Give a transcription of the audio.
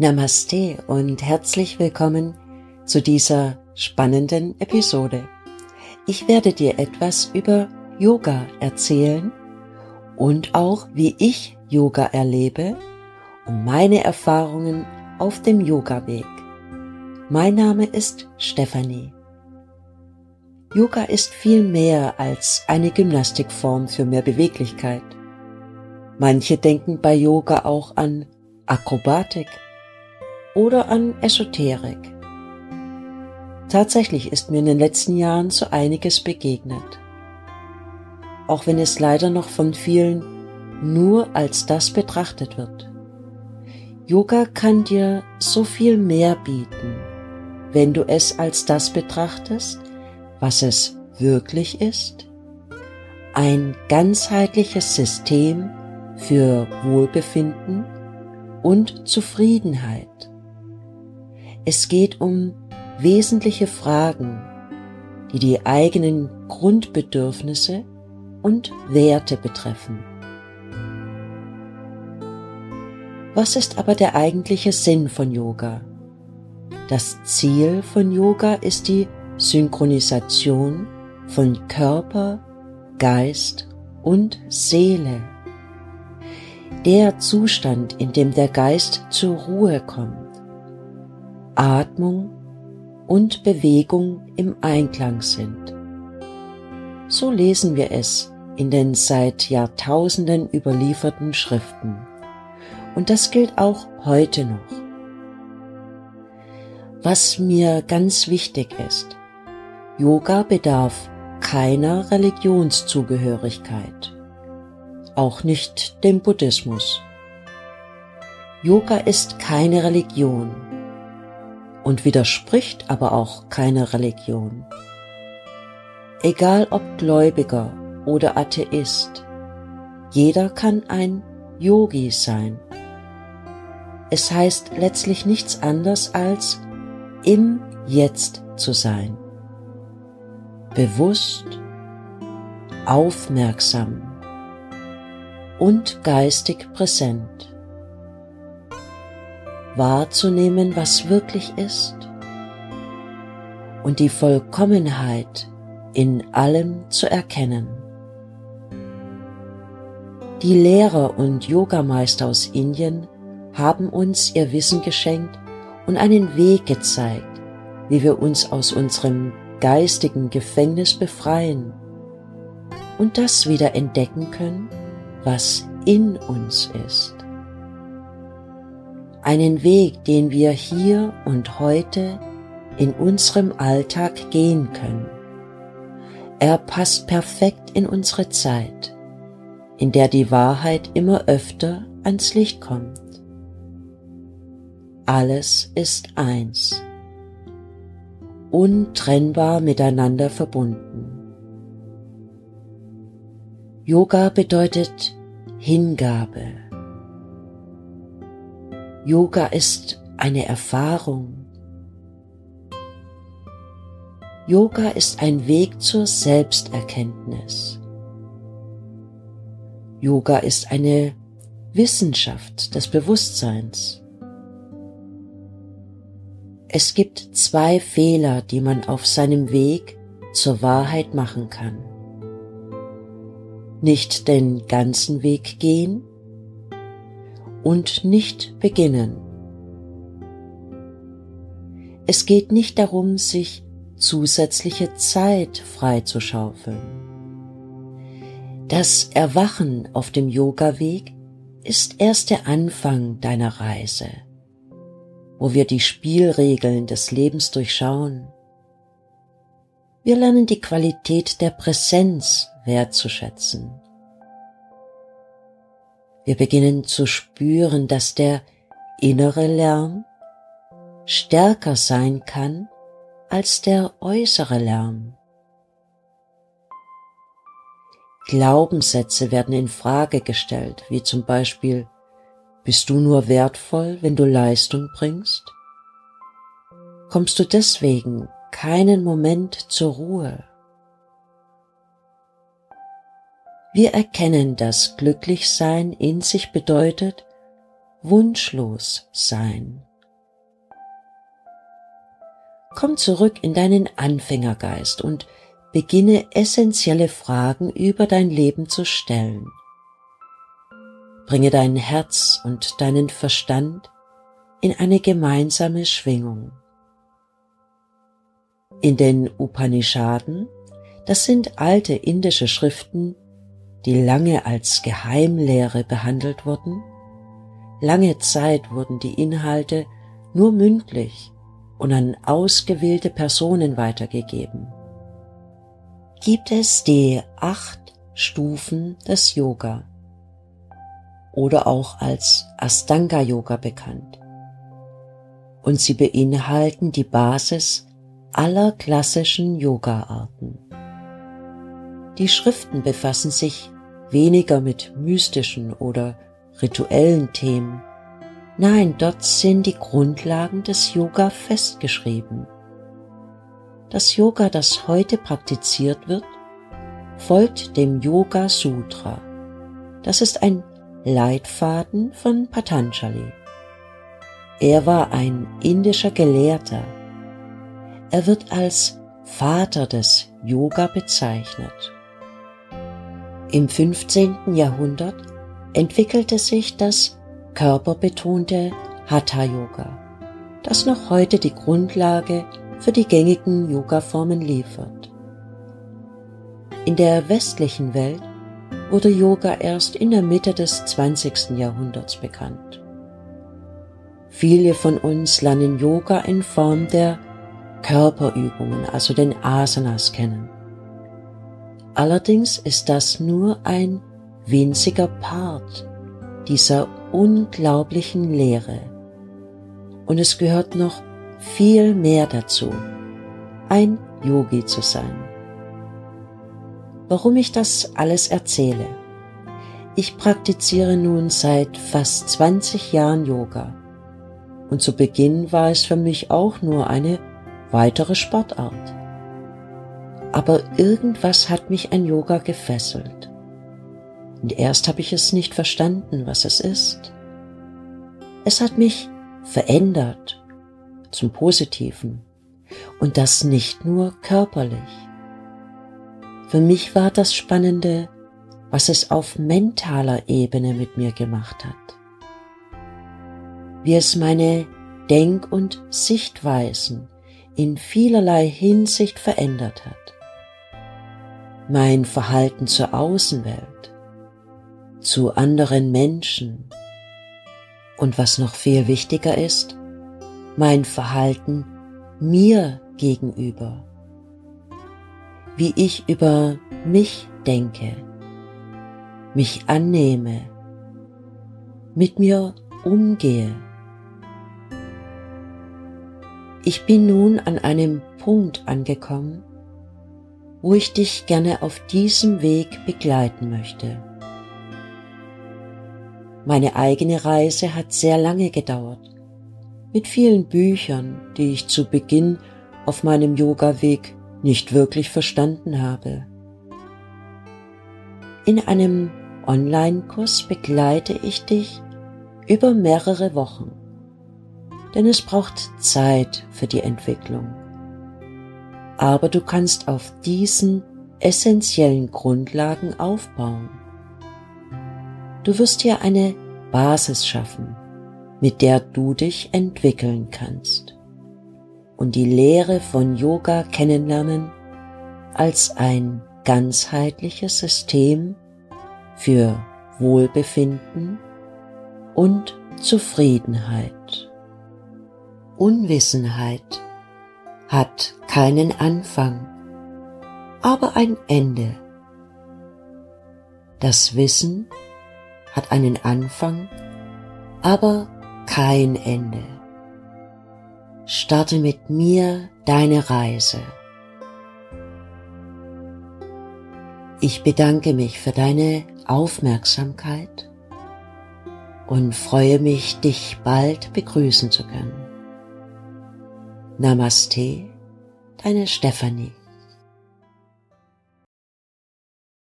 Namaste und herzlich willkommen zu dieser spannenden Episode. Ich werde dir etwas über Yoga erzählen und auch wie ich Yoga erlebe und meine Erfahrungen auf dem Yoga-Weg. Mein Name ist Stefanie. Yoga ist viel mehr als eine Gymnastikform für mehr Beweglichkeit. Manche denken bei Yoga auch an Akrobatik oder an Esoterik. Tatsächlich ist mir in den letzten Jahren so einiges begegnet. Auch wenn es leider noch von vielen nur als das betrachtet wird. Yoga kann dir so viel mehr bieten, wenn du es als das betrachtest, was es wirklich ist. Ein ganzheitliches System für Wohlbefinden und Zufriedenheit. Es geht um wesentliche Fragen, die die eigenen Grundbedürfnisse und Werte betreffen. Was ist aber der eigentliche Sinn von Yoga? Das Ziel von Yoga ist die Synchronisation von Körper, Geist und Seele. Der Zustand, in dem der Geist zur Ruhe kommt Atmung und Bewegung im Einklang sind. So lesen wir es in den seit Jahrtausenden überlieferten Schriften. Und das gilt auch heute noch. Was mir ganz wichtig ist, Yoga bedarf keiner Religionszugehörigkeit, auch nicht dem Buddhismus. Yoga ist keine Religion, und widerspricht aber auch keiner Religion. Egal ob Gläubiger oder Atheist, jeder kann ein Yogi sein. Es heißt letztlich nichts anderes als im Jetzt zu sein. Bewusst, aufmerksam und geistig präsent wahrzunehmen, was wirklich ist und die Vollkommenheit in allem zu erkennen. Die Lehrer und Yogameister aus Indien haben uns ihr Wissen geschenkt und einen Weg gezeigt, wie wir uns aus unserem geistigen Gefängnis befreien und das wieder entdecken können, was in uns ist einen Weg, den wir hier und heute in unserem Alltag gehen können. Er passt perfekt in unsere Zeit, in der die Wahrheit immer öfter ans Licht kommt. Alles ist eins, untrennbar miteinander verbunden. Yoga bedeutet Hingabe, Yoga ist eine Erfahrung. Yoga ist ein Weg zur Selbsterkenntnis. Yoga ist eine Wissenschaft des Bewusstseins. Es gibt zwei Fehler, die man auf seinem Weg zur Wahrheit machen kann. Nicht den ganzen Weg gehen, und nicht beginnen. Es geht nicht darum, sich zusätzliche Zeit freizuschaufeln. Das Erwachen auf dem Yoga-Weg ist erst der Anfang deiner Reise, wo wir die Spielregeln des Lebens durchschauen. Wir lernen die Qualität der Präsenz wertzuschätzen wir beginnen zu spüren, dass der innere Lärm stärker sein kann als der äußere Lärm. Glaubenssätze werden in Frage gestellt, wie zum Beispiel, bist du nur wertvoll, wenn du Leistung bringst? Kommst du deswegen keinen Moment zur Ruhe? Wir erkennen, dass Glücklichsein in sich bedeutet, wunschlos sein. komm zurück in deinen Anfängergeist und beginne essentielle Fragen über dein Leben zu stellen. Bringe dein Herz und deinen Verstand in eine gemeinsame Schwingung. In den Upanishaden, das sind alte indische Schriften, die lange als Geheimlehre behandelt wurden, lange Zeit wurden die Inhalte nur mündlich und an ausgewählte Personen weitergegeben. Gibt es die acht Stufen des Yoga oder auch als Astanga Yoga bekannt. Und sie beinhalten die Basis aller klassischen Yoga-Arten. Die Schriften befassen sich weniger mit mystischen oder rituellen Themen. Nein, dort sind die Grundlagen des Yoga festgeschrieben. Das Yoga, das heute praktiziert wird, folgt dem Yoga Sutra. Das ist ein Leitfaden von Patanjali. Er war ein indischer Gelehrter. Er wird als Vater des Yoga bezeichnet. Im 15. Jahrhundert entwickelte sich das körperbetonte Hatha Yoga, das noch heute die Grundlage für die gängigen Yoga-Formen liefert. In der westlichen Welt wurde Yoga erst in der Mitte des 20. Jahrhunderts bekannt. Viele von uns lernen Yoga in Form der Körperübungen, also den Asanas kennen. Allerdings ist das nur ein winziger Part dieser unglaublichen Lehre. Und es gehört noch viel mehr dazu, ein Yogi zu sein. Warum ich das alles erzähle? Ich praktiziere nun seit fast 20 Jahren Yoga. Und zu Beginn war es für mich auch nur eine weitere Sportart aber irgendwas hat mich an Yoga gefesselt. Und erst habe ich es nicht verstanden, was es ist. Es hat mich verändert zum Positiven und das nicht nur körperlich. Für mich war das Spannende, was es auf mentaler Ebene mit mir gemacht hat. Wie es meine Denk- und Sichtweisen in vielerlei Hinsicht verändert hat mein Verhalten zur Außenwelt, zu anderen Menschen und was noch viel wichtiger ist, mein Verhalten mir gegenüber, wie ich über mich denke, mich annehme, mit mir umgehe. Ich bin nun an einem Punkt angekommen, wo ich dich gerne auf diesem Weg begleiten möchte. Meine eigene Reise hat sehr lange gedauert, mit vielen Büchern, die ich zu Beginn auf meinem Yoga-Weg nicht wirklich verstanden habe. In einem Online-Kurs begleite ich dich über mehrere Wochen, denn es braucht Zeit für die Entwicklung aber du kannst auf diesen essentiellen Grundlagen aufbauen. Du wirst hier eine Basis schaffen, mit der du dich entwickeln kannst und die Lehre von Yoga kennenlernen als ein ganzheitliches System für Wohlbefinden und Zufriedenheit. Unwissenheit hat keinen Anfang, aber ein Ende. Das Wissen hat einen Anfang, aber kein Ende. Starte mit mir deine Reise. Ich bedanke mich für deine Aufmerksamkeit und freue mich, dich bald begrüßen zu können. Namaste, deine Stefanie.